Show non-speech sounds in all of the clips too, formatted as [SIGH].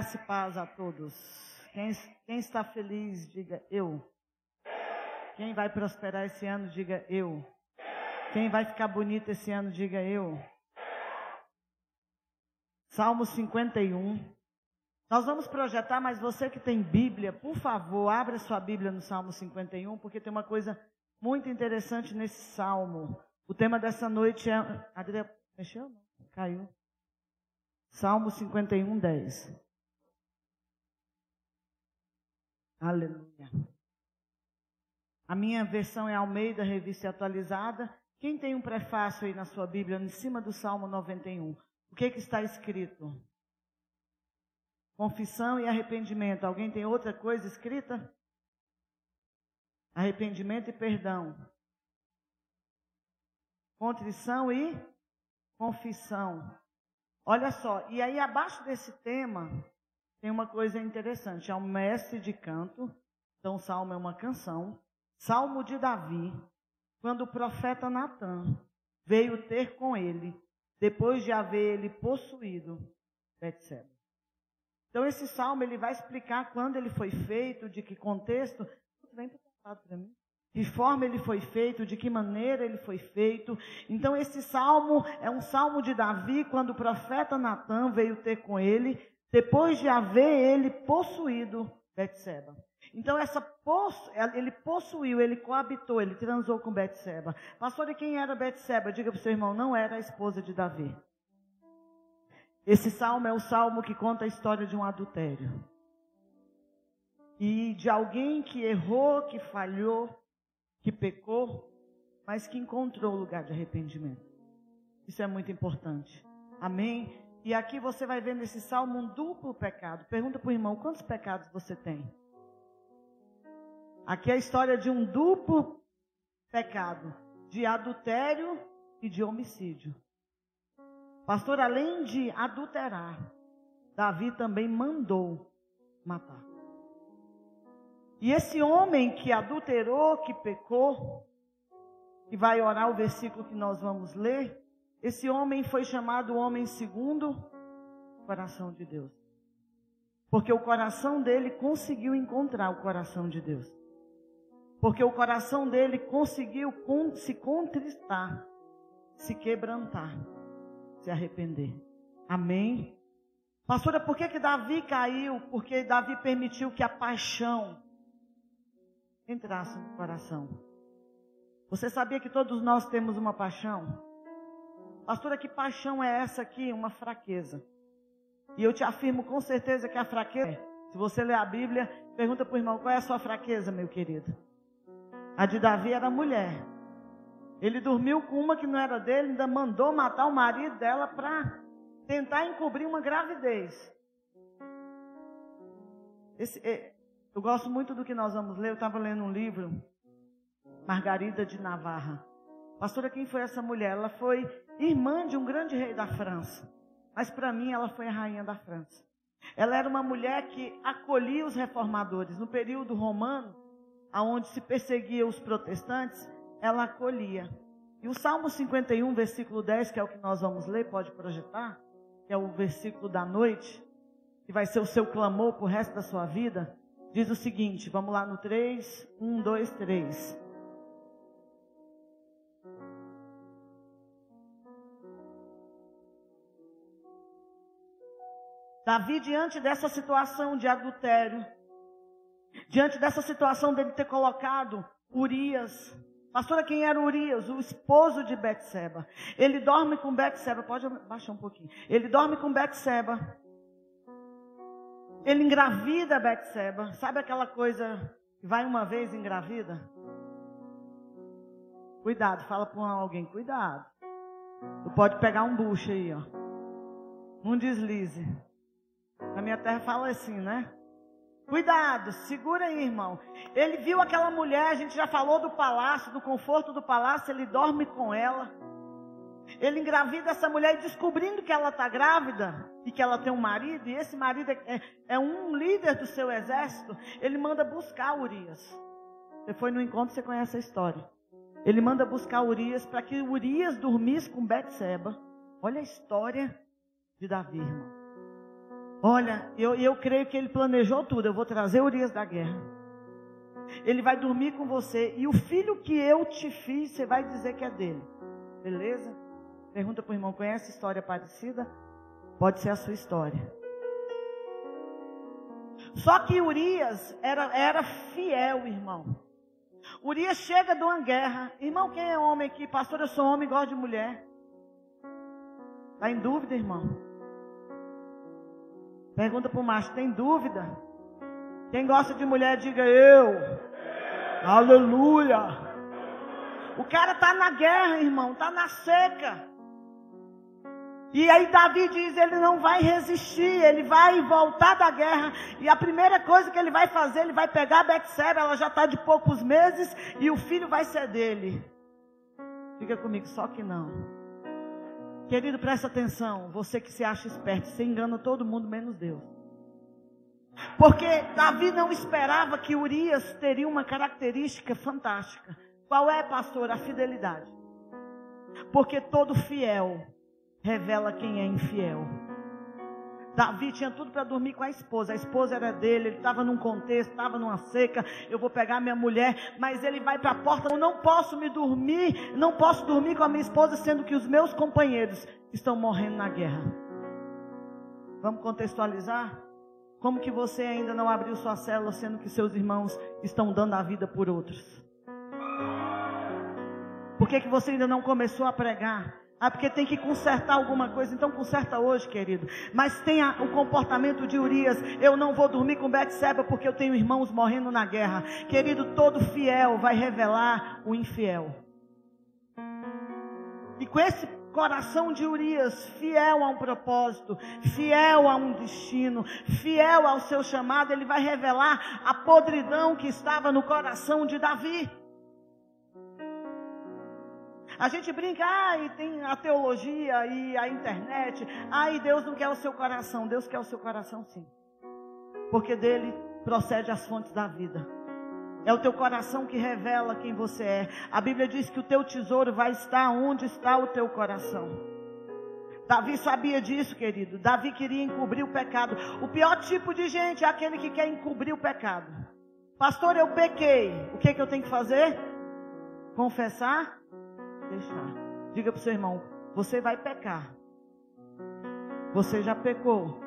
Graça e paz a todos. Quem, quem, está feliz, diga eu. Quem vai prosperar esse ano, diga eu. Quem vai ficar bonito esse ano, diga eu. Salmo 51. Nós vamos projetar, mas você que tem Bíblia, por favor, abra sua Bíblia no Salmo 51, porque tem uma coisa muito interessante nesse salmo. O tema dessa noite é. Adria, mexeu? Caiu. Salmo 51, 10. Aleluia. A minha versão é Almeida, revista atualizada. Quem tem um prefácio aí na sua Bíblia, em cima do Salmo 91? O que, que está escrito? Confissão e arrependimento. Alguém tem outra coisa escrita? Arrependimento e perdão. Contrição e confissão. Olha só, e aí abaixo desse tema tem uma coisa interessante. É um mestre de canto. Então, salmo é uma canção. Salmo de Davi, quando o profeta Natan veio ter com ele, depois de haver ele possuído Betseba. Então, esse salmo ele vai explicar quando ele foi feito, de que contexto. Vem para mim. De forma ele foi feito, de que maneira ele foi feito. Então, esse salmo é um salmo de Davi, quando o profeta Natan veio ter com ele, depois de haver ele possuído Betseba. Então, essa ele possuiu, ele coabitou, ele transou com Betseba. Pastor, e quem era Betseba? Diga para o seu irmão, não era a esposa de Davi. Esse salmo é o salmo que conta a história de um adultério. E de alguém que errou, que falhou, que pecou, mas que encontrou lugar de arrependimento. Isso é muito importante. Amém? E aqui você vai ver nesse salmo um duplo pecado. Pergunta para o irmão: quantos pecados você tem? Aqui é a história de um duplo pecado: de adultério e de homicídio. Pastor, além de adulterar, Davi também mandou matar. E esse homem que adulterou, que pecou, que vai orar o versículo que nós vamos ler, esse homem foi chamado homem segundo o coração de Deus. Porque o coração dele conseguiu encontrar o coração de Deus. Porque o coração dele conseguiu se contristar, se quebrantar, se arrepender. Amém? Pastora, por que, que Davi caiu? Porque Davi permitiu que a paixão entrasse no coração. Você sabia que todos nós temos uma paixão? Pastora, que paixão é essa aqui? Uma fraqueza. E eu te afirmo com certeza que a fraqueza, se você ler a Bíblia, pergunta para o irmão, qual é a sua fraqueza, meu querido? A de Davi era mulher. Ele dormiu com uma que não era dele, ainda mandou matar o marido dela para tentar encobrir uma gravidez. Esse, é, eu gosto muito do que nós vamos ler. Eu estava lendo um livro, Margarida de Navarra. Pastora, quem foi essa mulher? Ela foi irmã de um grande rei da França. Mas para mim, ela foi a rainha da França. Ela era uma mulher que acolhia os reformadores. No período romano, aonde se perseguia os protestantes, ela acolhia. E o Salmo 51, versículo 10, que é o que nós vamos ler, pode projetar, que é o versículo da noite, que vai ser o seu clamor para o resto da sua vida diz o seguinte: vamos lá no 3, 1, 2, 3. Davi, diante dessa situação de adultério, diante dessa situação dele ter colocado Urias, pastora, quem era Urias? O esposo de Betseba. Ele dorme com Betseba, pode baixar um pouquinho. Ele dorme com Betseba. Ele engravida Betseba. Sabe aquela coisa que vai uma vez engravida? Cuidado, fala para alguém, cuidado. Tu pode pegar um bucho aí, ó. Um deslize. Na minha terra fala assim, né? Cuidado, segura aí, irmão. Ele viu aquela mulher, a gente já falou do palácio, do conforto do palácio, ele dorme com ela. Ele engravida essa mulher e descobrindo que ela está grávida e que ela tem um marido, e esse marido é, é, é, um líder do seu exército, ele manda buscar Urias. Você foi no encontro, você conhece a história. Ele manda buscar Urias para que Urias dormisse com Betseba. Olha a história de Davi, irmão. Olha, eu, eu creio que ele planejou tudo. Eu vou trazer Urias da guerra. Ele vai dormir com você. E o filho que eu te fiz, você vai dizer que é dele. Beleza? Pergunta para o irmão: conhece história parecida? Pode ser a sua história. Só que Urias era, era fiel, irmão. Urias chega de uma guerra. Irmão, quem é homem aqui? Pastor, eu sou homem, gosto de mulher. Está em dúvida, irmão? Pergunta para o macho: tem dúvida? Quem gosta de mulher, diga eu. Aleluia. O cara está na guerra, irmão, está na seca. E aí Davi diz, ele não vai resistir, ele vai voltar da guerra. E a primeira coisa que ele vai fazer, ele vai pegar a Betseba, ela já está de poucos meses, e o filho vai ser dele. Fica comigo, só que não. Querido, presta atenção, você que se acha esperto, você engana todo mundo menos Deus. Porque Davi não esperava que Urias teria uma característica fantástica. Qual é, pastor? A fidelidade. Porque todo fiel revela quem é infiel. Davi tinha tudo para dormir com a esposa. A esposa era dele, ele estava num contexto, estava numa seca. Eu vou pegar minha mulher, mas ele vai para a porta. Eu não posso me dormir, não posso dormir com a minha esposa, sendo que os meus companheiros estão morrendo na guerra. Vamos contextualizar? Como que você ainda não abriu sua célula, sendo que seus irmãos estão dando a vida por outros? Por que, que você ainda não começou a pregar? Ah, porque tem que consertar alguma coisa. Então conserta hoje, querido. Mas tenha o comportamento de Urias. Eu não vou dormir com Betseba porque eu tenho irmãos morrendo na guerra. Querido, todo fiel vai revelar o infiel. E com esse coração de Urias, fiel a um propósito, fiel a um destino, fiel ao seu chamado, ele vai revelar a podridão que estava no coração de Davi. A gente brinca, ah, e tem a teologia e a internet. Ah, e Deus não quer o seu coração. Deus quer o seu coração sim. Porque dele procede as fontes da vida. É o teu coração que revela quem você é. A Bíblia diz que o teu tesouro vai estar onde está o teu coração. Davi sabia disso, querido. Davi queria encobrir o pecado. O pior tipo de gente é aquele que quer encobrir o pecado. Pastor, eu pequei. O que, é que eu tenho que fazer? Confessar deixar. Diga para o seu irmão: você vai pecar. Você já pecou.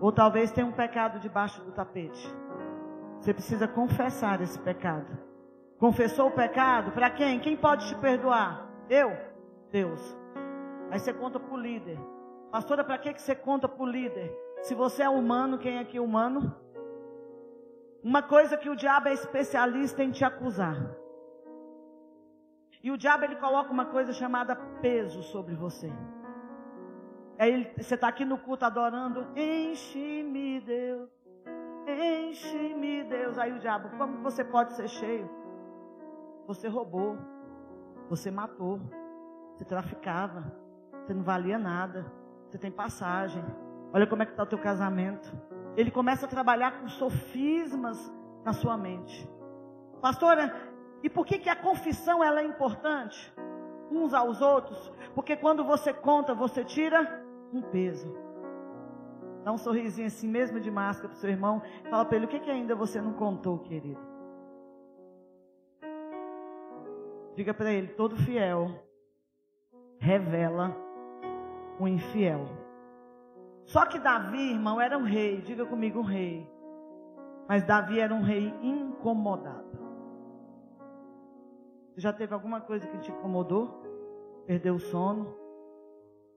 Ou talvez tenha um pecado debaixo do tapete. Você precisa confessar esse pecado. Confessou o pecado? Para quem? Quem pode te perdoar? Eu? Deus. Aí você conta para o líder. Pastora, para que, que você conta para o líder? Se você é humano, quem é aqui é humano? Uma coisa que o diabo é especialista em te acusar. E o diabo ele coloca uma coisa chamada peso sobre você. Aí ele, você está aqui no culto adorando, enche-me Deus, enche-me Deus. Aí o diabo, como você pode ser cheio? Você roubou, você matou, você traficava, você não valia nada, você tem passagem. Olha como é que está o teu casamento. Ele começa a trabalhar com sofismas na sua mente. Pastora, e por que, que a confissão ela é importante? Uns aos outros. Porque quando você conta, você tira um peso. Dá um sorrisinho assim mesmo de máscara para o seu irmão. Fala para ele, o que, que ainda você não contou, querido? Diga para ele, todo fiel revela o infiel. Só que Davi, irmão, era um rei. Diga comigo, um rei. Mas Davi era um rei incomodado. Já teve alguma coisa que te incomodou? Perdeu o sono?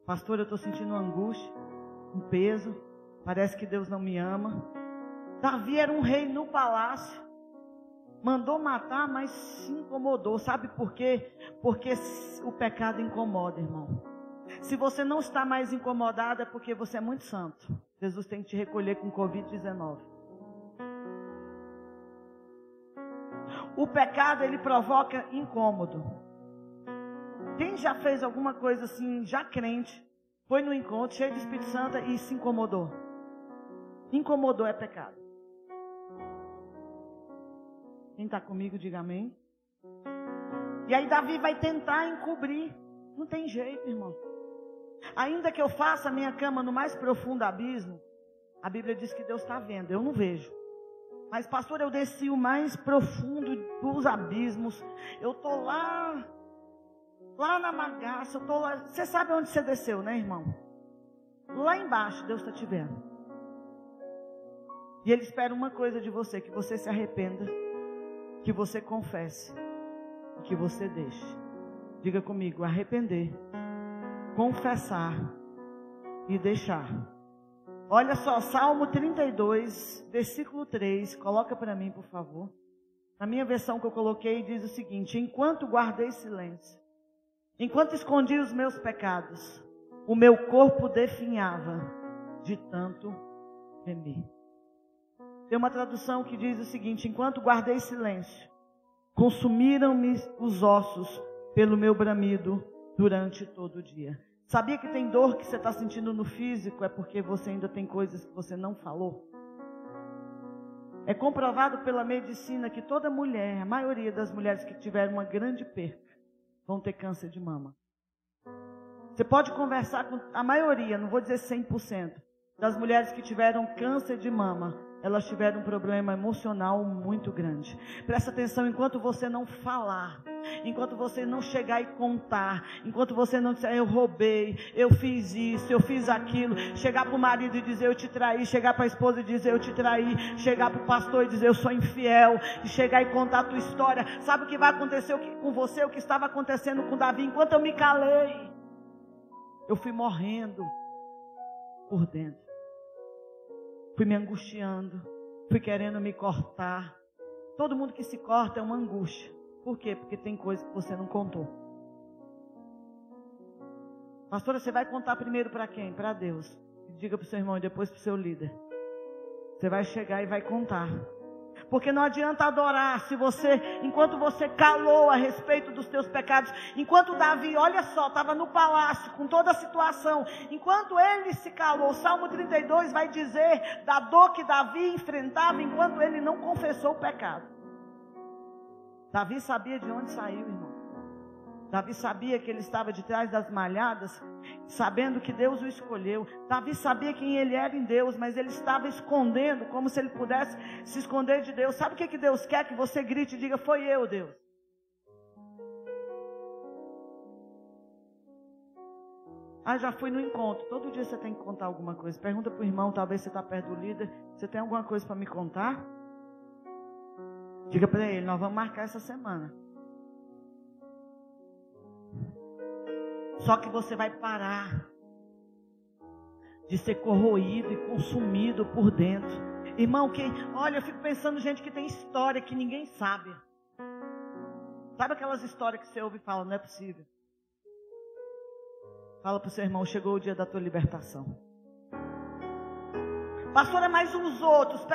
Pastor, eu estou sentindo angústia, um peso. Parece que Deus não me ama. Davi era um rei no palácio. Mandou matar, mas se incomodou. Sabe por quê? Porque o pecado incomoda, irmão. Se você não está mais incomodado, é porque você é muito santo. Jesus tem que te recolher com Covid-19. O pecado ele provoca incômodo. Quem já fez alguma coisa assim, já crente, foi no encontro cheio de Espírito Santo e se incomodou? Incomodou é pecado. Quem está comigo, diga amém. E aí Davi vai tentar encobrir. Não tem jeito, irmão. Ainda que eu faça a minha cama no mais profundo abismo, A Bíblia diz que Deus está vendo, eu não vejo. Mas, pastor, eu desci o mais profundo dos abismos. Eu estou lá, lá na bagaça. Eu tô lá. Você sabe onde você desceu, né, irmão? Lá embaixo, Deus está te vendo. E Ele espera uma coisa de você: que você se arrependa, que você confesse, e que você deixe. Diga comigo: arrepender, confessar e deixar. Olha só, Salmo 32, versículo 3. Coloca para mim, por favor. Na minha versão que eu coloquei, diz o seguinte: Enquanto guardei silêncio, enquanto escondi os meus pecados, o meu corpo definhava de tanto gemer. Tem uma tradução que diz o seguinte: Enquanto guardei silêncio, consumiram-me os ossos pelo meu bramido durante todo o dia. Sabia que tem dor que você está sentindo no físico é porque você ainda tem coisas que você não falou? É comprovado pela medicina que toda mulher, a maioria das mulheres que tiveram uma grande perca, vão ter câncer de mama. Você pode conversar com a maioria, não vou dizer 100%, das mulheres que tiveram câncer de mama elas tiveram um problema emocional muito grande. Presta atenção enquanto você não falar, enquanto você não chegar e contar, enquanto você não disser eu roubei, eu fiz isso, eu fiz aquilo, chegar para o marido e dizer eu te traí, chegar para a esposa e dizer eu te traí, chegar para o pastor e dizer eu sou infiel, e chegar e contar a tua história. Sabe o que vai acontecer com você? O que estava acontecendo com Davi enquanto eu me calei? Eu fui morrendo por dentro fui me angustiando, fui querendo me cortar. Todo mundo que se corta é uma angústia. Por quê? Porque tem coisa que você não contou. Pastora, você vai contar primeiro para quem? Para Deus. Diga para o seu irmão e depois para o seu líder. Você vai chegar e vai contar. Porque não adianta adorar se você, enquanto você calou a respeito dos teus pecados, enquanto Davi, olha só, estava no palácio com toda a situação, enquanto ele se calou, o Salmo 32 vai dizer da dor que Davi enfrentava enquanto ele não confessou o pecado. Davi sabia de onde saiu, irmão. Davi sabia que ele estava de trás das malhadas, sabendo que Deus o escolheu. Davi sabia quem ele era em Deus, mas ele estava escondendo, como se ele pudesse se esconder de Deus. Sabe o que, que Deus quer? Que você grite e diga: Foi eu, Deus. Ah, já fui no encontro. Todo dia você tem que contar alguma coisa. Pergunta para o irmão, talvez você está perto do líder. Você tem alguma coisa para me contar? Diga para ele, nós vamos marcar essa semana. Só que você vai parar de ser corroído e consumido por dentro. Irmão, quem, olha, eu fico pensando gente que tem história que ninguém sabe. Sabe aquelas histórias que você ouve e fala, não é possível. Fala para o seu irmão, chegou o dia da tua libertação. Pastora, mais uns outros.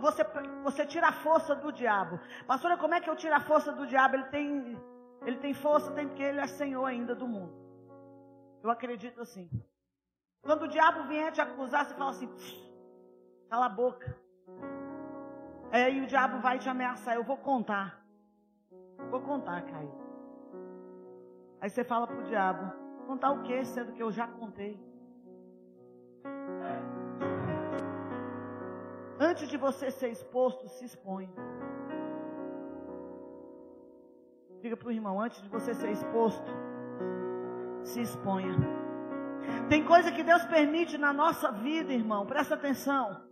Você, você tira a força do diabo. Pastora, como é que eu tiro a força do diabo? Ele tem, ele tem força, tem porque ele é Senhor ainda do mundo. Eu acredito assim. Quando o diabo vier te acusar, você fala assim: cala a boca. Aí o diabo vai te ameaçar. Eu vou contar. Vou contar, Caio. Aí você fala pro diabo: contar o quê? Sendo que eu já contei. Antes de você ser exposto, se expõe. Diga para o irmão: antes de você ser exposto, se exponha. Tem coisa que Deus permite na nossa vida, irmão, presta atenção.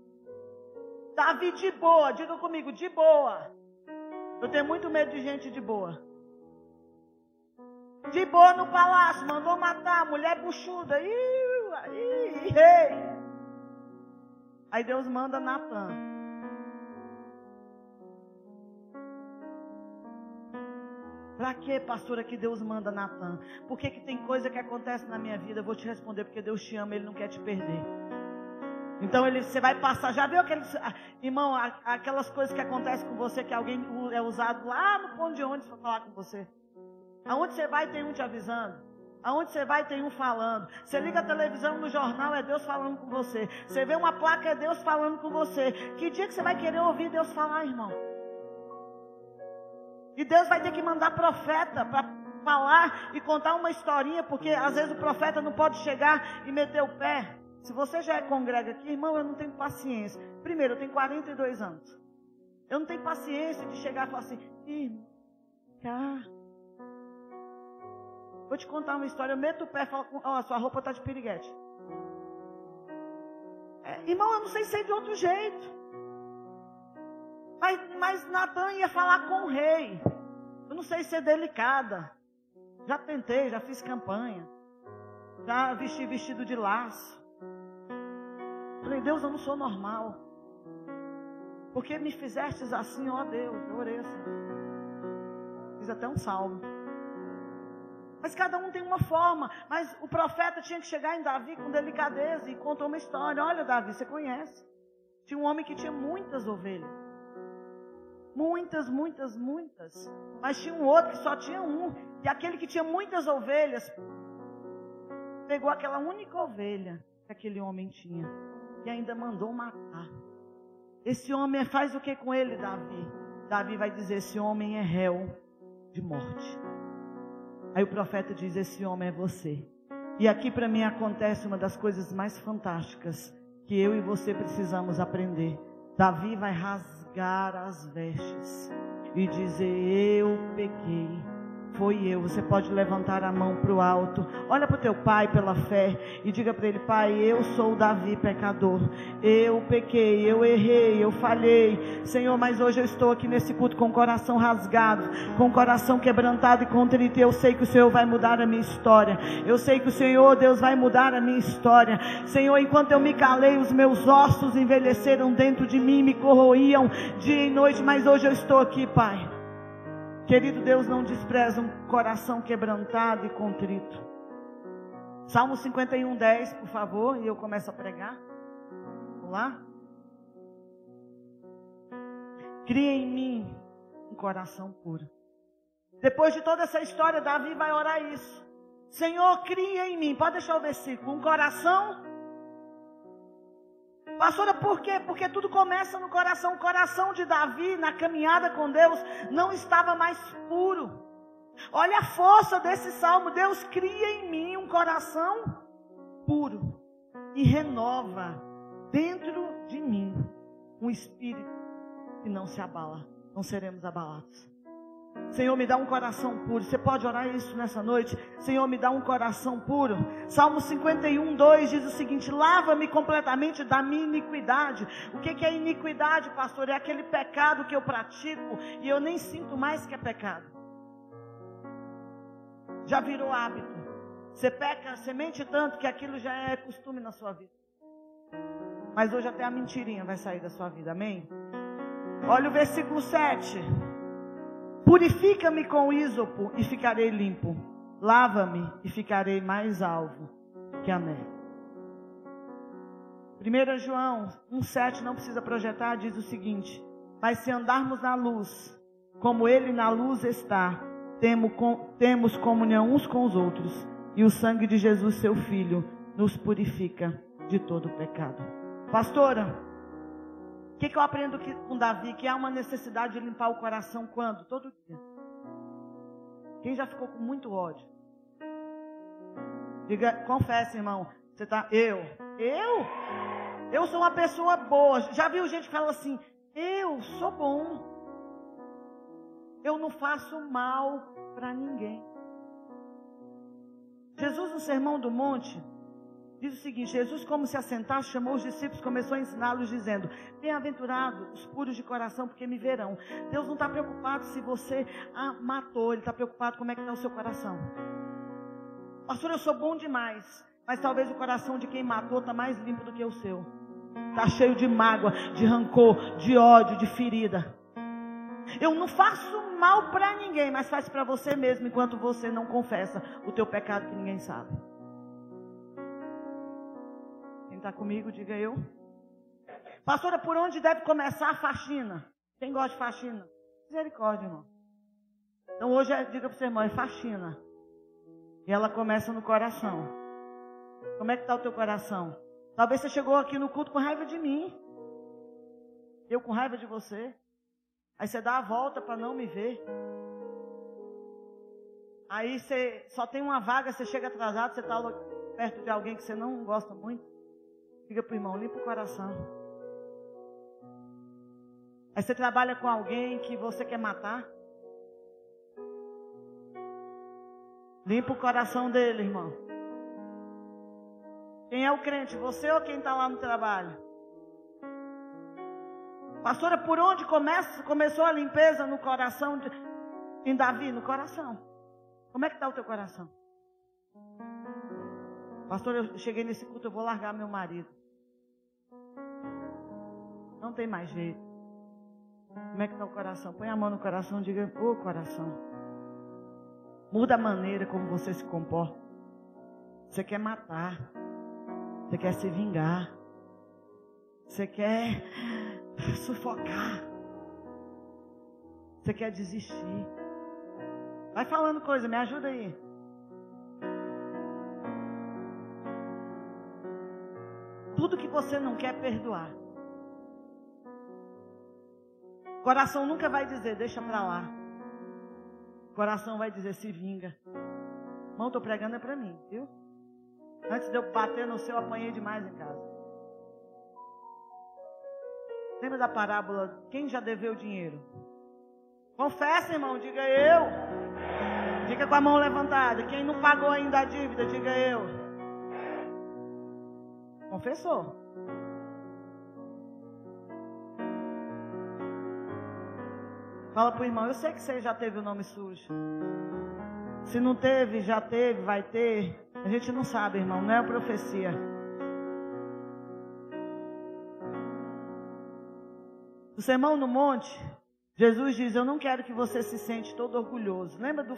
Davi de boa, diga comigo, de boa. Eu tenho muito medo de gente de boa. De boa no palácio, mandou matar a mulher buchuda. Ih, ih, ih. Aí Deus manda Natan. Para que, pastora, que Deus manda Natan? Por que, que tem coisa que acontece na minha vida? Eu vou te responder, porque Deus te ama, Ele não quer te perder. Então ele, você vai passar, já viu aqueles, ah, irmão, aquelas coisas que acontecem com você, que alguém é usado lá no ponto de ônibus para falar com você. Aonde você vai tem um te avisando. Aonde você vai tem um falando. Você liga a televisão no jornal, é Deus falando com você. Você vê uma placa, é Deus falando com você. Que dia que você vai querer ouvir Deus falar, irmão? E Deus vai ter que mandar profeta para falar e contar uma historinha, porque às vezes o profeta não pode chegar e meter o pé. Se você já é congrega aqui, irmão, eu não tenho paciência. Primeiro, eu tenho 42 anos. Eu não tenho paciência de chegar e falar assim, irmão, cá. Vou te contar uma história. Eu meto o pé e falo, ó, oh, sua roupa tá de piriguete. É, irmão, eu não sei ser de outro jeito. Mas, mas Natan ia falar com o rei. Eu não sei ser delicada. Já tentei, já fiz campanha. Já vesti vestido de laço. Falei, Deus, eu não sou normal. Porque me fizestes assim, ó Deus. Eu orei assim. Fiz até um salmo. Mas cada um tem uma forma. Mas o profeta tinha que chegar em Davi com delicadeza e contou uma história. Olha, Davi, você conhece. Tinha um homem que tinha muitas ovelhas. Muitas, muitas, muitas. Mas tinha um outro que só tinha um. E aquele que tinha muitas ovelhas, pegou aquela única ovelha que aquele homem tinha. E ainda mandou matar. Esse homem faz o que com ele, Davi? Davi vai dizer: esse homem é réu de morte. Aí o profeta diz: esse homem é você. E aqui para mim acontece uma das coisas mais fantásticas que eu e você precisamos aprender. Davi vai rasgar rasgar as vestes e dizer: Eu pequei foi eu. Você pode levantar a mão para o alto. Olha para o teu pai pela fé e diga para ele: Pai, eu sou Davi pecador. Eu pequei, eu errei, eu falhei. Senhor, mas hoje eu estou aqui nesse culto com o coração rasgado, com o coração quebrantado e contrito. Eu sei que o Senhor vai mudar a minha história. Eu sei que o Senhor, Deus, vai mudar a minha história. Senhor, enquanto eu me calei, os meus ossos envelheceram dentro de mim, me corroíam dia e noite, mas hoje eu estou aqui, Pai. Querido Deus, não despreza um coração quebrantado e contrito. Salmo 51, 10, por favor, e eu começo a pregar. Vamos lá? Cria em mim um coração puro. Depois de toda essa história, Davi vai orar isso. Senhor, cria em mim, pode deixar o versículo, um coração Pastora, por quê? Porque tudo começa no coração. O coração de Davi, na caminhada com Deus, não estava mais puro. Olha a força desse salmo. Deus cria em mim um coração puro e renova dentro de mim um espírito que não se abala. Não seremos abalados. Senhor, me dá um coração puro. Você pode orar isso nessa noite? Senhor, me dá um coração puro. Salmo 51, 2 diz o seguinte: Lava-me completamente da minha iniquidade. O que, é iniquidade, pastor? É aquele pecado que eu pratico e eu nem sinto mais que é pecado. Já virou hábito. Você peca, você mente tanto que aquilo já é costume na sua vida. Mas hoje até a mentirinha vai sair da sua vida, amém? Olha o versículo 7. Purifica-me com ísopo e ficarei limpo. Lava-me e ficarei mais alvo que a neve. 1 João 1,7 não precisa projetar, diz o seguinte: Mas se andarmos na luz, como Ele na luz está, temos comunhão uns com os outros, e o sangue de Jesus, seu Filho, nos purifica de todo pecado. Pastora, o que, que eu aprendo com Davi? Que há uma necessidade de limpar o coração quando? Todo dia. Quem já ficou com muito ódio? Diga, confessa, irmão. Você tá. Eu. Eu? Eu sou uma pessoa boa. Já viu gente que fala assim? Eu sou bom. Eu não faço mal para ninguém. Jesus, no Sermão do Monte, Diz o seguinte: Jesus, como se assentasse, chamou os discípulos, começou a ensiná-los, dizendo: Bem-aventurados os puros de coração, porque me verão. Deus não está preocupado se você a matou, Ele está preocupado como é que está o seu coração. Pastor, eu sou bom demais, mas talvez o coração de quem matou está mais limpo do que o seu. Está cheio de mágoa, de rancor, de ódio, de ferida. Eu não faço mal para ninguém, mas faz para você mesmo enquanto você não confessa o teu pecado que ninguém sabe. Está comigo, diga eu. Pastora, por onde deve começar a faxina? Quem gosta de faxina? Misericórdia, irmão. Então hoje, é, diga para o seu irmão, é faxina. E ela começa no coração. Como é que está o teu coração? Talvez você chegou aqui no culto com raiva de mim. Eu com raiva de você. Aí você dá a volta para não me ver. Aí você só tem uma vaga, você chega atrasado, você está perto de alguém que você não gosta muito. Diga para o irmão, limpa o coração. Aí você trabalha com alguém que você quer matar. Limpa o coração dele, irmão. Quem é o crente? Você ou quem está lá no trabalho? Pastora, por onde começa, começou a limpeza no coração de, em Davi? No coração. Como é que está o teu coração? Pastor, eu cheguei nesse culto, eu vou largar meu marido. Não tem mais jeito. Como é que está o coração? Põe a mão no coração e diga, ô oh, coração. Muda a maneira como você se comporta. Você quer matar. Você quer se vingar. Você quer sufocar. Você quer desistir. Vai falando coisa, me ajuda aí. Tudo que você não quer perdoar. Coração nunca vai dizer, deixa pra lá. Coração vai dizer, se vinga. Irmão, tô pregando é pra mim, viu? Antes de eu bater no seu, apanhei demais em casa. Lembra da parábola? Quem já deveu dinheiro? Confessa, irmão, diga eu. Diga com a mão levantada. Quem não pagou ainda a dívida, diga eu. Confessou. Fala pro irmão, eu sei que você já teve o nome sujo. Se não teve, já teve, vai ter. A gente não sabe, irmão, não é profecia. No Sermão no Monte, Jesus diz: Eu não quero que você se sente todo orgulhoso. Lembra do,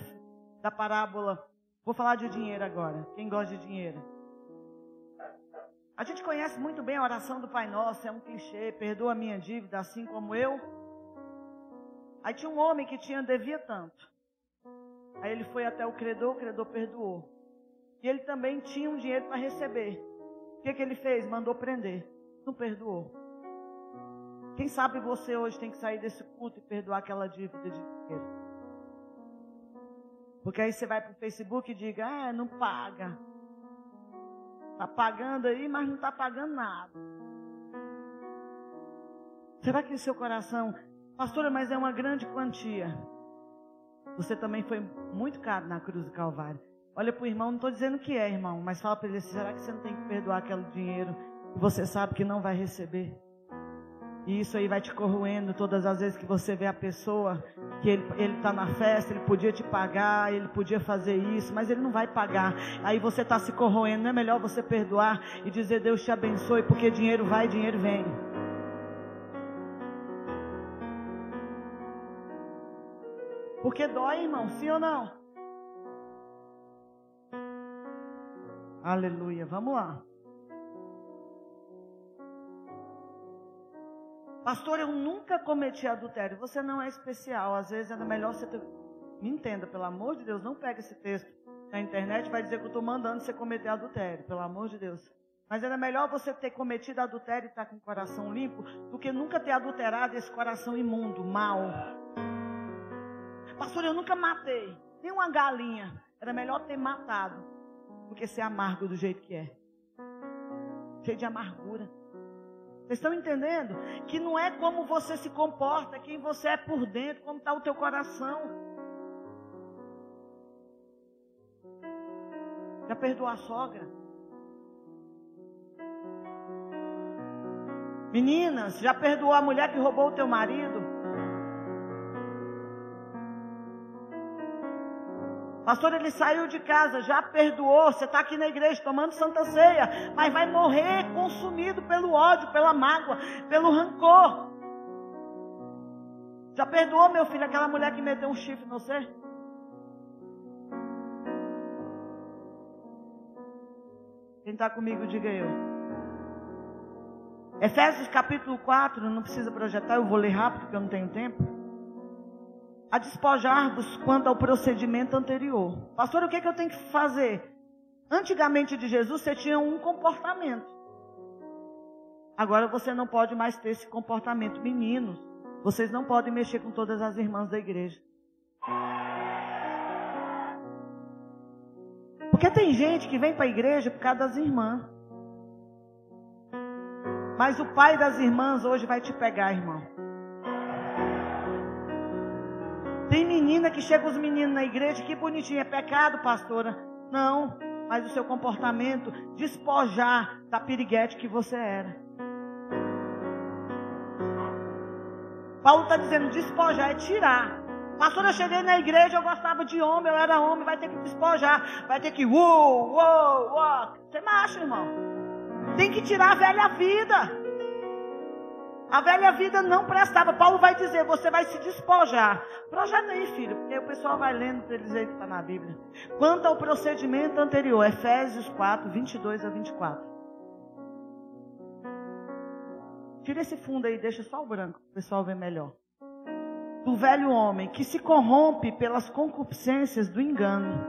da parábola? Vou falar de dinheiro agora. Quem gosta de dinheiro? A gente conhece muito bem a oração do Pai Nosso, é um clichê. Perdoa a minha dívida, assim como eu Aí tinha um homem que tinha devia tanto. Aí ele foi até o credor, o credor perdoou. E ele também tinha um dinheiro para receber. O que, que ele fez? Mandou prender. Não perdoou. Quem sabe você hoje tem que sair desse culto e perdoar aquela dívida de dinheiro. Porque aí você vai para o Facebook e diga, ah, não paga. Está pagando aí, mas não está pagando nada. Será que o seu coração Pastora, mas é uma grande quantia. Você também foi muito caro na cruz do Calvário. Olha para o irmão, não estou dizendo que é, irmão, mas fala para ele: será que você não tem que perdoar aquele dinheiro que você sabe que não vai receber? E isso aí vai te corroendo todas as vezes que você vê a pessoa que ele está na festa, ele podia te pagar, ele podia fazer isso, mas ele não vai pagar. Aí você está se corroendo. Não é melhor você perdoar e dizer Deus te abençoe, porque dinheiro vai, dinheiro vem. Porque dói, irmão, sim ou não? Aleluia, vamos lá. Pastor, eu nunca cometi adultério. Você não é especial. Às vezes era melhor você ter. Me entenda, pelo amor de Deus, não pega esse texto na internet vai dizer que eu estou mandando você cometer adultério. Pelo amor de Deus. Mas era melhor você ter cometido adultério e estar tá com o coração limpo do que nunca ter adulterado esse coração imundo, mal. Pastor, eu nunca matei nem uma galinha. Era melhor ter matado do que ser amargo do jeito que é. Cheio de amargura. Vocês estão entendendo? Que não é como você se comporta, quem você é por dentro, como está o teu coração. Já perdoou a sogra? Meninas, já perdoou a mulher que roubou o teu marido? Pastor, ele saiu de casa, já perdoou. Você está aqui na igreja tomando santa ceia, mas vai morrer consumido pelo ódio, pela mágoa, pelo rancor. Já perdoou, meu filho, aquela mulher que meteu um chifre em você? Quem está comigo, diga eu. Efésios capítulo 4, não precisa projetar, eu vou ler rápido porque eu não tenho tempo a despojar-vos quanto ao procedimento anterior. Pastor, o que, é que eu tenho que fazer? Antigamente de Jesus você tinha um comportamento. Agora você não pode mais ter esse comportamento. Meninos, vocês não podem mexer com todas as irmãs da igreja. Porque tem gente que vem para a igreja por causa das irmãs. Mas o pai das irmãs hoje vai te pegar, irmão. Tem menina que chega os meninos na igreja, que bonitinho, é pecado, pastora. Não, mas o seu comportamento despojar da piriguete que você era. Paulo está dizendo despojar é tirar. Pastor, eu cheguei na igreja, eu gostava de homem, eu era homem, vai ter que despojar, vai ter que uou, uou, uou. Você macho, irmão. Tem que tirar a velha vida. A velha vida não prestava. Paulo vai dizer, você vai se despojar. Projeta aí, filho, porque o pessoal vai lendo para eles aí que está na Bíblia. Quanto ao procedimento anterior, Efésios 4, 22 a 24. Tira esse fundo aí, deixa só o branco, o pessoal ver melhor. Do velho homem que se corrompe pelas concupiscências do engano,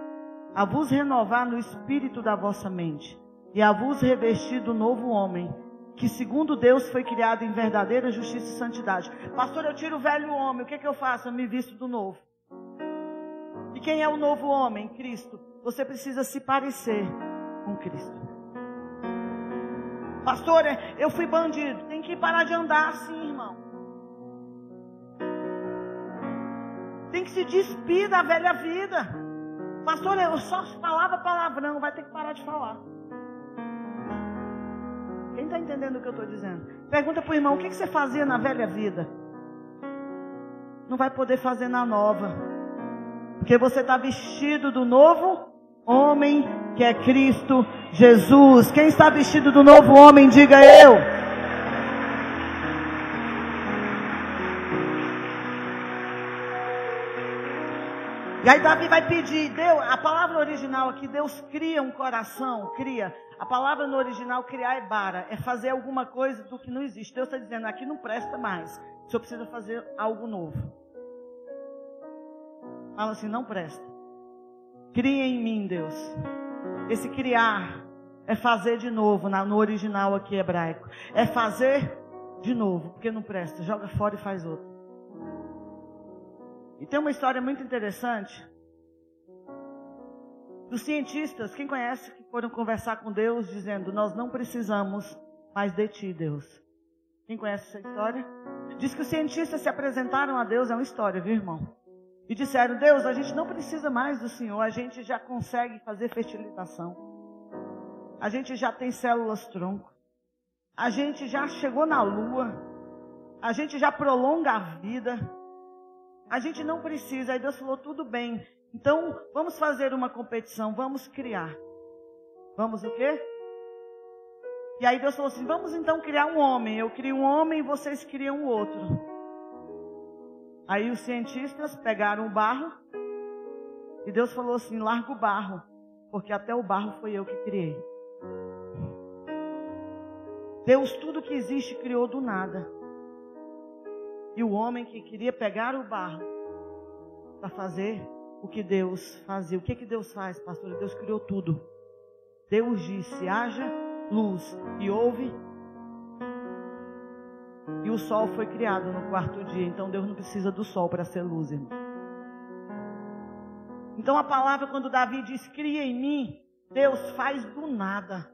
a vos renovar no espírito da vossa mente, e a vos revestir do novo homem que segundo Deus foi criado em verdadeira justiça e santidade. Pastor, eu tiro o velho homem, o que, é que eu faço? Eu me visto do novo. E quem é o novo homem? Cristo. Você precisa se parecer com Cristo. Pastor, é, eu fui bandido. Tem que parar de andar assim, irmão. Tem que se despir da velha vida. Pastor, eu só falava palavrão, vai ter que parar de falar. Quem está entendendo o que eu estou dizendo? Pergunta para o irmão: o que, que você fazia na velha vida? Não vai poder fazer na nova. Porque você está vestido do novo homem que é Cristo Jesus. Quem está vestido do novo homem, diga eu. E aí Davi vai pedir, Deus, a palavra original aqui, Deus cria um coração, cria a palavra no original criar é bara, é fazer alguma coisa do que não existe. Deus está dizendo, aqui não presta mais. O senhor precisa fazer algo novo. Fala assim, não presta. Cria em mim, Deus. Esse criar é fazer de novo, no original aqui hebraico. É fazer de novo, porque não presta. Joga fora e faz outro. E tem uma história muito interessante dos cientistas, quem conhece, que foram conversar com Deus dizendo: Nós não precisamos mais de ti, Deus. Quem conhece essa história? Diz que os cientistas se apresentaram a Deus, é uma história, viu, irmão? E disseram: Deus, a gente não precisa mais do Senhor, a gente já consegue fazer fertilização, a gente já tem células tronco, a gente já chegou na lua, a gente já prolonga a vida, a gente não precisa. Aí Deus falou: tudo bem, então, vamos fazer uma competição, vamos criar. Vamos o quê? E aí Deus falou assim: vamos então criar um homem. Eu crio um homem e vocês criam o outro. Aí os cientistas pegaram o barro e Deus falou assim: larga o barro, porque até o barro foi eu que criei. Deus, tudo que existe, criou do nada. E o homem que queria pegar o barro para fazer o que Deus fazia. O que, que Deus faz, pastor? Deus criou tudo. Deus disse: haja luz, e houve. E o sol foi criado no quarto dia. Então Deus não precisa do sol para ser luz, irmão. Então a palavra, quando Davi diz: cria em mim, Deus faz do nada.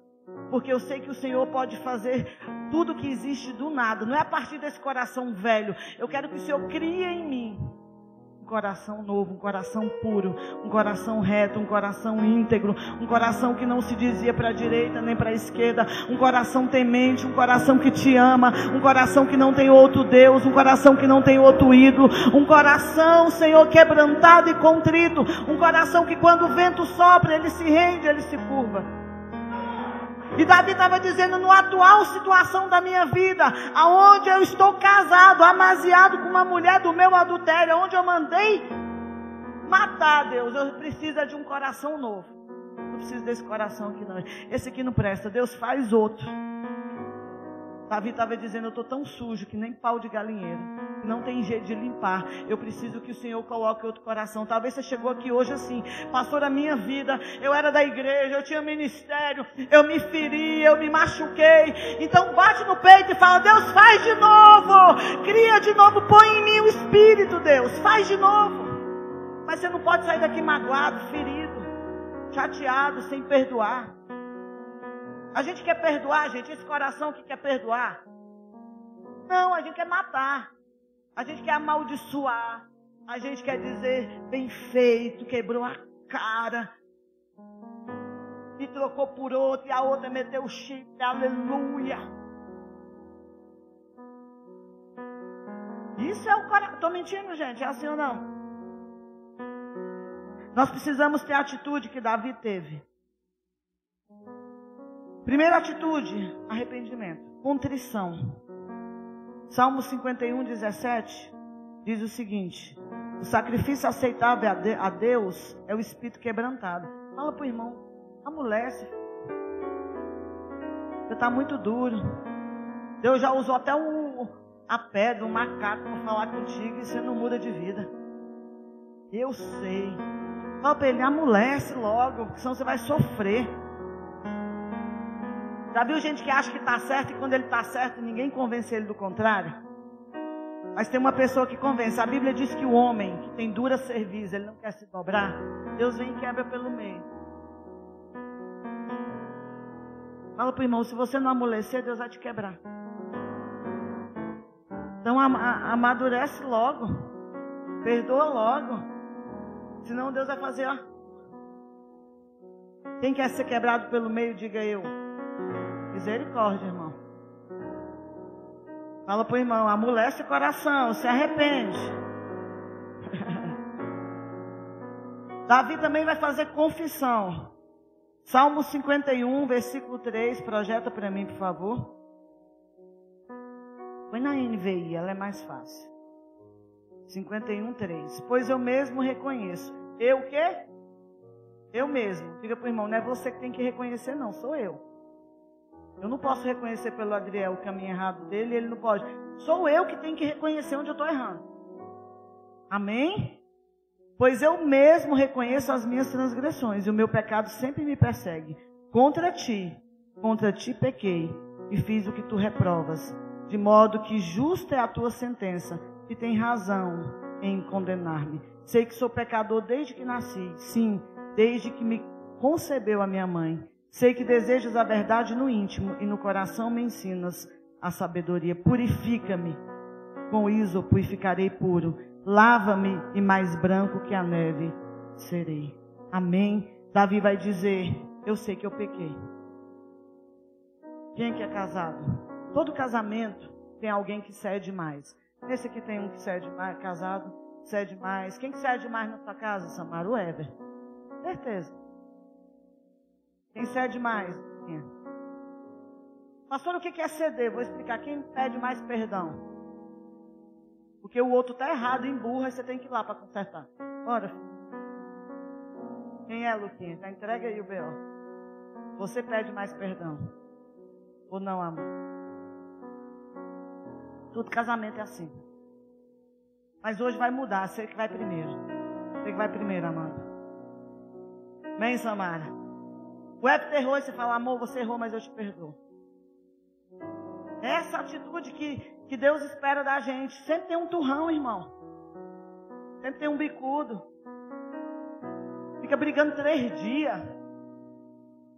Porque eu sei que o Senhor pode fazer tudo que existe do nada. Não é a partir desse coração velho. Eu quero que o Senhor crie em mim um coração novo, um coração puro, um coração reto, um coração íntegro, um coração que não se dizia para a direita nem para a esquerda, um coração temente, um coração que te ama, um coração que não tem outro Deus, um coração que não tem outro ídolo, um coração, Senhor, quebrantado e contrito, um coração que quando o vento sopra, ele se rende, ele se curva. E Davi estava dizendo, no atual situação da minha vida, aonde eu estou casado, amaziado com uma mulher do meu adultério, onde eu mandei matar Deus, eu preciso de um coração novo. Eu preciso desse coração aqui não. Esse aqui não presta. Deus faz outro. Davi estava dizendo: Eu estou tão sujo que nem pau de galinheiro. Não tem jeito de limpar. Eu preciso que o Senhor coloque outro coração. Talvez você chegou aqui hoje assim, pastor, a minha vida, eu era da igreja, eu tinha ministério, eu me feri, eu me machuquei. Então bate no peito e fala: Deus, faz de novo, cria de novo, põe em mim o Espírito, Deus, faz de novo. Mas você não pode sair daqui magoado, ferido, chateado, sem perdoar. A gente quer perdoar, gente, esse coração que quer perdoar. Não, a gente quer matar. A gente quer amaldiçoar. A gente quer dizer bem feito, quebrou a cara. E trocou por outro, e a outra meteu o chifre, aleluia. Isso é o coração. Estou mentindo, gente? É assim ou não? Nós precisamos ter a atitude que Davi teve. Primeira atitude, arrependimento, contrição. Salmo 51, 17 diz o seguinte: O sacrifício aceitável a Deus é o espírito quebrantado. Fala para o irmão, amolece. Você está muito duro. Deus já usou até um, a pedra, um macaco para falar contigo e você não muda de vida. Eu sei. Fala para ele, amolece logo, senão você vai sofrer. Já viu gente que acha que está certo e quando ele está certo ninguém convence ele do contrário? Mas tem uma pessoa que convence. A Bíblia diz que o homem que tem dura serviço, ele não quer se dobrar. Deus vem e quebra pelo meio. Fala para o irmão, se você não amolecer, Deus vai te quebrar. Então amadurece logo. Perdoa logo. Senão Deus vai fazer, ó. Quem quer ser quebrado pelo meio, diga eu. Misericórdia, irmão. Fala pro irmão, amolece o coração, se arrepende. [LAUGHS] Davi também vai fazer confissão. Salmo 51, versículo 3, projeta para mim, por favor. Põe na NVI, ela é mais fácil. 51, 3. Pois eu mesmo reconheço. Eu o quê? Eu mesmo. Diga para o irmão, não é você que tem que reconhecer, não, sou eu. Eu não posso reconhecer pelo Adriel o caminho errado dele, ele não pode. Sou eu que tenho que reconhecer onde eu estou errando. Amém? Pois eu mesmo reconheço as minhas transgressões e o meu pecado sempre me persegue. Contra ti, contra ti pequei e fiz o que tu reprovas, de modo que justa é a tua sentença e tem razão em condenar-me. Sei que sou pecador desde que nasci, sim, desde que me concebeu a minha mãe. Sei que desejas a verdade no íntimo e no coração me ensinas a sabedoria. Purifica-me com ísopo e ficarei puro. Lava-me e mais branco que a neve serei. Amém. Davi vai dizer: Eu sei que eu pequei. Quem que é casado? Todo casamento tem alguém que cede mais. Esse aqui tem um que cede mais, casado, cede mais. Quem que cede mais na sua casa, Samara? O Ever. Certeza. Quem cede mais? Quem? Pastor, o que é ceder? Vou explicar. Quem pede mais perdão? Porque o outro está errado, emburra, e você tem que ir lá para consertar. Bora. Quem é, Luquinha? Já entrega aí o B.O. Você pede mais perdão. Ou não, amor? Tudo casamento é assim. Mas hoje vai mudar. Você que vai primeiro. Você que vai primeiro, amado. Vem, Samara. O Hector errou e você fala, amor, você errou, mas eu te perdoo. Essa atitude que, que Deus espera da gente. Sempre tem um turrão, irmão. Sempre tem um bicudo. Fica brigando três dias.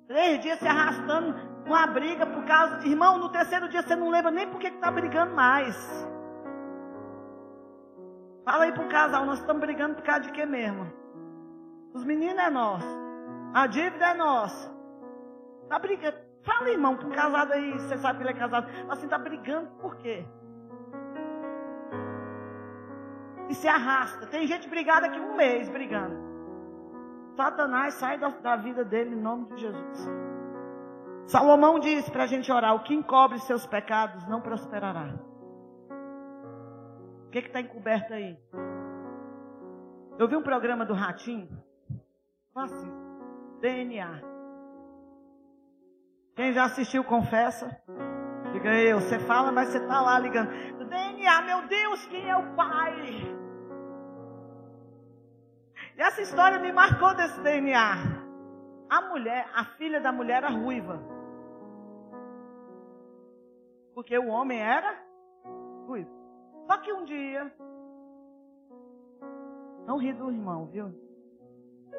Três dias se arrastando uma briga por causa. Irmão, no terceiro dia você não lembra nem por que está brigando mais. Fala aí pro casal, nós estamos brigando por causa de quê mesmo? Os meninos é nosso. A dívida é nossa. Tá brigando. Fala, irmão, um casado aí, você sabe que ele é casado. Assim, tá brigando por quê? E se arrasta. Tem gente brigada aqui um mês brigando. Satanás sai da, da vida dele em nome de Jesus. Salomão diz para a gente orar: o que encobre seus pecados não prosperará. O que está encoberto aí? Eu vi um programa do Ratinho. Assim, DNA. Quem já assistiu, confessa. Diga eu, você fala, mas você está lá ligando. DNA, meu Deus, quem é o pai? E essa história me marcou desse DNA. A mulher, a filha da mulher era ruiva. Porque o homem era ruivo. Só que um dia, não ri do irmão, viu?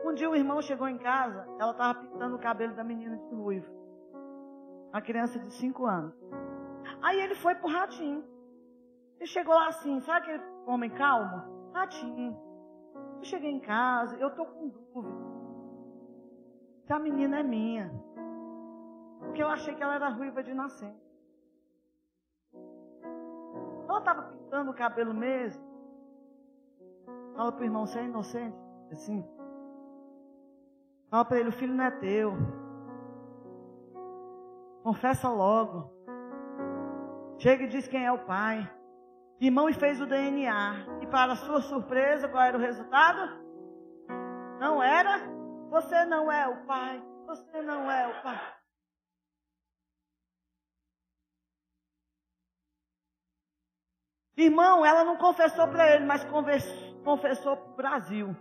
Um dia o irmão chegou em casa, ela estava pintando o cabelo da menina de ruivo. Uma criança de 5 anos. Aí ele foi pro ratinho. Ele chegou lá assim, sabe aquele homem calmo? Ratinho. Eu cheguei em casa, eu tô com dúvida. Se a menina é minha. Porque eu achei que ela era ruiva de nascença. Ela estava pintando o cabelo mesmo. Fala para o irmão, você é inocente? Assim. Fala para ele, o filho não é teu. Confessa logo. Chega e diz quem é o pai. Irmão e fez o DNA. E para sua surpresa, qual era o resultado? Não era? Você não é o pai. Você não é o pai. Irmão, ela não confessou para ele, mas confessou para o Brasil.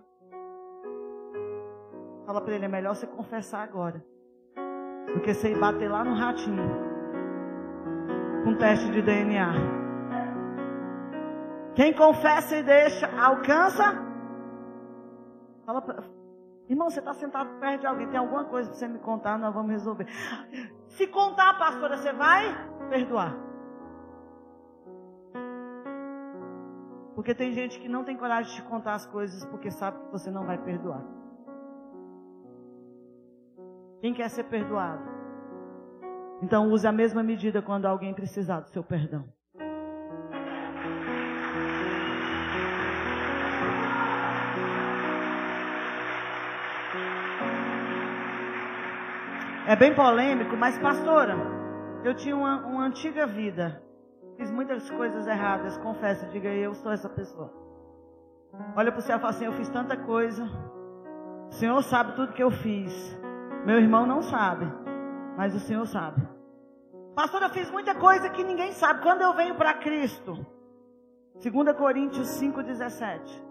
Fala para ele, é melhor você confessar agora. Do que você ir bater lá no ratinho. Com teste de DNA. Quem confessa e deixa, alcança. Fala pra... Irmão, você está sentado perto de alguém, tem alguma coisa para você me contar, nós vamos resolver. Se contar, pastora, você vai perdoar. Porque tem gente que não tem coragem de te contar as coisas porque sabe que você não vai perdoar. Quem quer ser perdoado? Então use a mesma medida quando alguém precisar do seu perdão. É bem polêmico, mas pastora, eu tinha uma, uma antiga vida Fiz muitas coisas erradas, confesso, diga eu sou essa pessoa. Olha para o céu e fala assim: Eu fiz tanta coisa. O Senhor sabe tudo que eu fiz. Meu irmão não sabe, mas o Senhor sabe. Pastor, eu fiz muita coisa que ninguém sabe. Quando eu venho para Cristo, 2 Coríntios 5,17.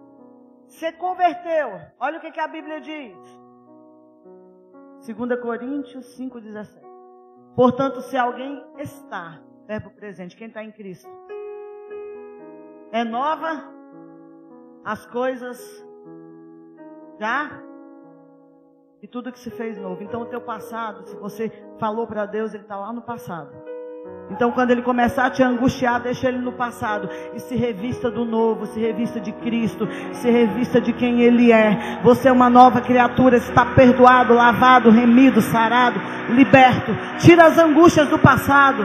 Você converteu. Olha o que, que a Bíblia diz. 2 Coríntios 5,17. Portanto, se alguém está Verbo presente. Quem está em Cristo? É nova as coisas já e tudo que se fez novo. Então o teu passado, se você falou para Deus, ele está lá no passado. Então, quando ele começar a te angustiar, deixa ele no passado e se revista do novo, se revista de Cristo, se revista de quem ele é. Você é uma nova criatura, está perdoado, lavado, remido, sarado, liberto. Tira as angústias do passado.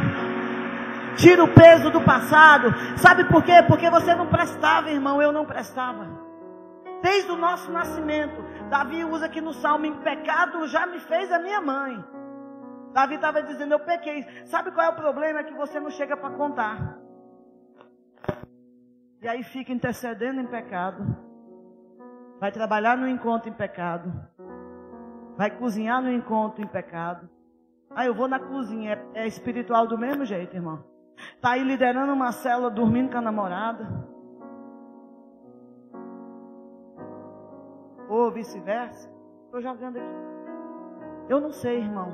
Tira o peso do passado. Sabe por quê? Porque você não prestava, irmão. Eu não prestava. Desde o nosso nascimento. Davi usa aqui no salmo: em pecado já me fez a minha mãe. Davi estava dizendo: eu pequei. Sabe qual é o problema? É que você não chega para contar. E aí fica intercedendo em pecado. Vai trabalhar no encontro em pecado. Vai cozinhar no encontro em pecado. Aí eu vou na cozinha. É, é espiritual do mesmo jeito, irmão. Está aí liderando uma célula, dormindo com a namorada. Ou vice-versa. Estou jogando aqui. Eu não sei, irmão.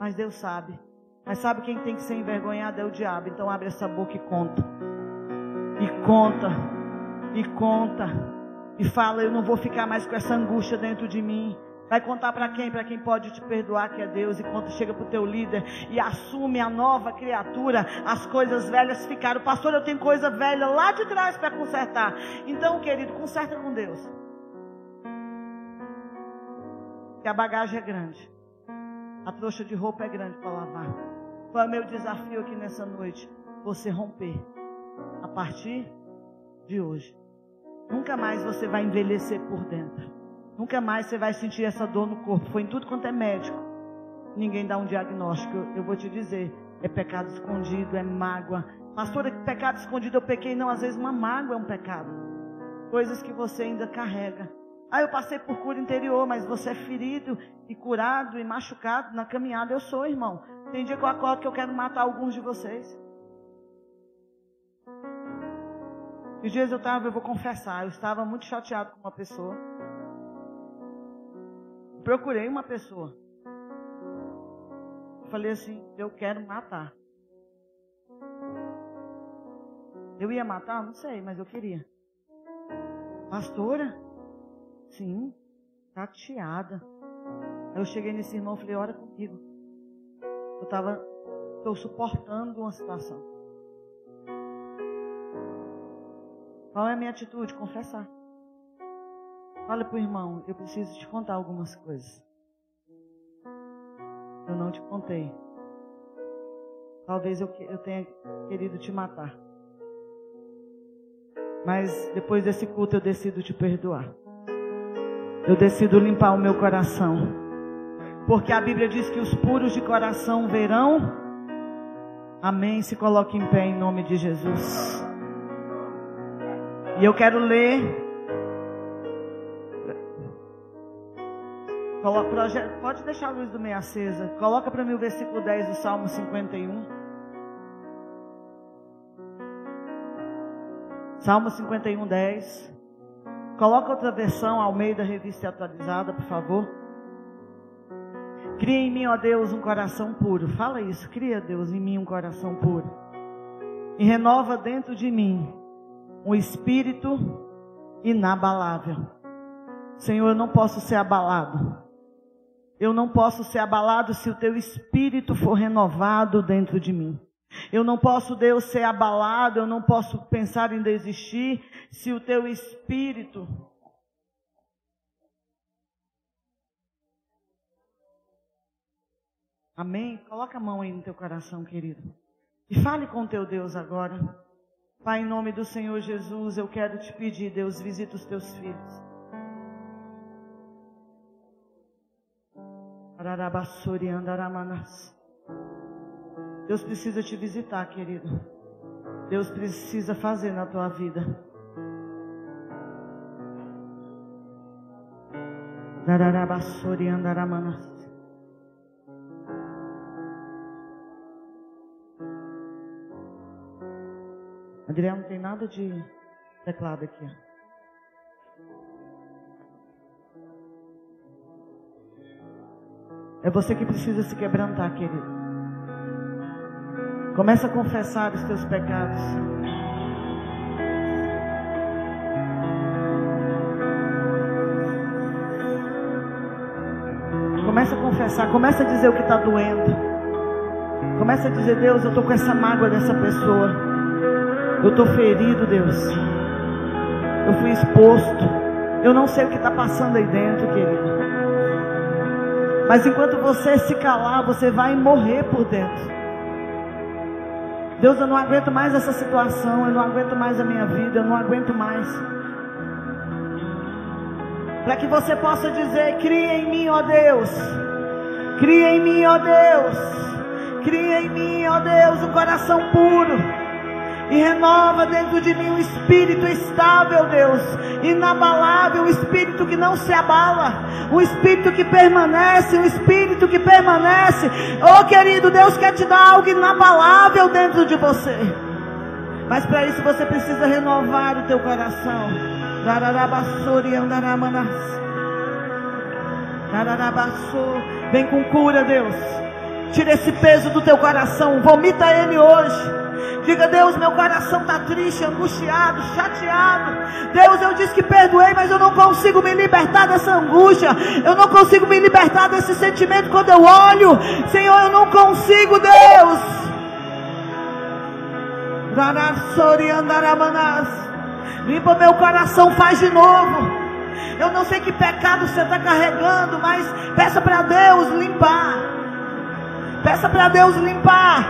Mas Deus sabe. Mas sabe quem tem que ser envergonhado é o diabo. Então abre essa boca e conta. E conta. E conta. E fala: Eu não vou ficar mais com essa angústia dentro de mim. Vai contar para quem? Para quem pode te perdoar, que é Deus. E quando chega para o teu líder e assume a nova criatura, as coisas velhas ficaram. Pastor, eu tenho coisa velha lá de trás para consertar. Então, querido, conserta com Deus. Que a bagagem é grande. A trouxa de roupa é grande para lavar. Qual é o meu desafio aqui nessa noite? Você romper. A partir de hoje. Nunca mais você vai envelhecer por dentro. Nunca mais você vai sentir essa dor no corpo. Foi em tudo quanto é médico. Ninguém dá um diagnóstico. Eu vou te dizer. É pecado escondido, é mágoa. Pastora, pecado escondido eu pequei. Não, às vezes uma mágoa é um pecado. Coisas que você ainda carrega. Ah, eu passei por cura interior, mas você é ferido e curado e machucado na caminhada. Eu sou, irmão. Tem dia que eu acordo que eu quero matar alguns de vocês. E dias eu estava, eu vou confessar, eu estava muito chateado com uma pessoa procurei uma pessoa. Falei assim: eu quero matar. Eu ia matar? Não sei, mas eu queria. Pastora? Sim, chateada. Eu cheguei nesse irmão e falei: ora comigo. Eu estava estou suportando uma situação. Qual é a minha atitude? Confessar. Fala para o irmão, eu preciso te contar algumas coisas. Eu não te contei. Talvez eu, eu tenha querido te matar. Mas depois desse culto eu decido te perdoar. Eu decido limpar o meu coração. Porque a Bíblia diz que os puros de coração verão. Amém. Se coloque em pé em nome de Jesus. E eu quero ler. Pode deixar a luz do meio acesa. Coloca para mim o versículo 10 do Salmo 51. Salmo 51, 10. Coloca outra versão ao meio da revista atualizada, por favor. Cria em mim, ó Deus, um coração puro. Fala isso. Cria, Deus, em mim um coração puro. E renova dentro de mim um espírito inabalável. Senhor, eu não posso ser abalado. Eu não posso ser abalado se o teu espírito for renovado dentro de mim. Eu não posso, Deus, ser abalado, eu não posso pensar em desistir se o teu espírito Amém? Coloca a mão aí no teu coração, querido. E fale com teu Deus agora. Pai, em nome do Senhor Jesus, eu quero te pedir, Deus, visita os teus filhos. Deus precisa te visitar, querido. Deus precisa fazer na tua vida. Dararabassori andaramanas. Adriano, não tem nada de teclado aqui. É você que precisa se quebrantar, querido. Começa a confessar os teus pecados. Começa a confessar, começa a dizer o que está doendo. Começa a dizer, Deus, eu estou com essa mágoa dessa pessoa. Eu estou ferido, Deus. Eu fui exposto. Eu não sei o que está passando aí dentro, querido. Mas enquanto você se calar, você vai morrer por dentro. Deus, eu não aguento mais essa situação. Eu não aguento mais a minha vida. Eu não aguento mais. Para que você possa dizer: Cria em mim, ó Deus. Cria em mim, ó Deus. Cria em mim, ó Deus, um coração puro e renova dentro de mim um espírito estável, Deus, inabalável, um espírito que não se abala, um espírito que permanece, um espírito que permanece. Oh, querido, Deus quer te dar algo inabalável dentro de você. Mas para isso você precisa renovar o teu coração. Vem com cura, Deus. Tira esse peso do teu coração. Vomita ele hoje. Diga, Deus, meu coração está triste, angustiado, chateado. Deus, eu disse que perdoei, mas eu não consigo me libertar dessa angústia. Eu não consigo me libertar desse sentimento quando eu olho. Senhor, eu não consigo, Deus. Limpa meu coração, faz de novo. Eu não sei que pecado você está carregando, mas peça para Deus limpar. Peça para Deus limpar.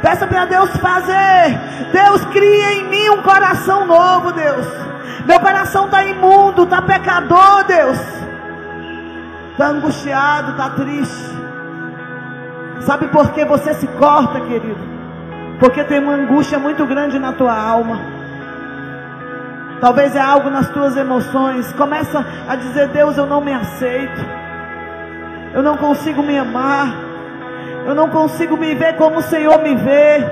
Peça para Deus fazer. Deus cria em mim um coração novo, Deus. Meu coração está imundo, está pecador, Deus. Está angustiado, está triste. Sabe por que você se corta, querido? Porque tem uma angústia muito grande na tua alma. Talvez é algo nas tuas emoções. Começa a dizer: Deus, eu não me aceito. Eu não consigo me amar. Eu não consigo me ver como o Senhor me vê.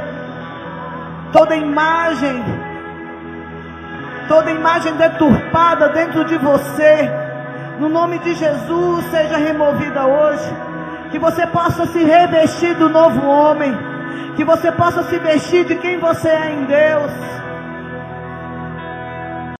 Toda imagem, toda imagem deturpada dentro de você, no nome de Jesus, seja removida hoje. Que você possa se revestir do novo homem. Que você possa se vestir de quem você é em Deus.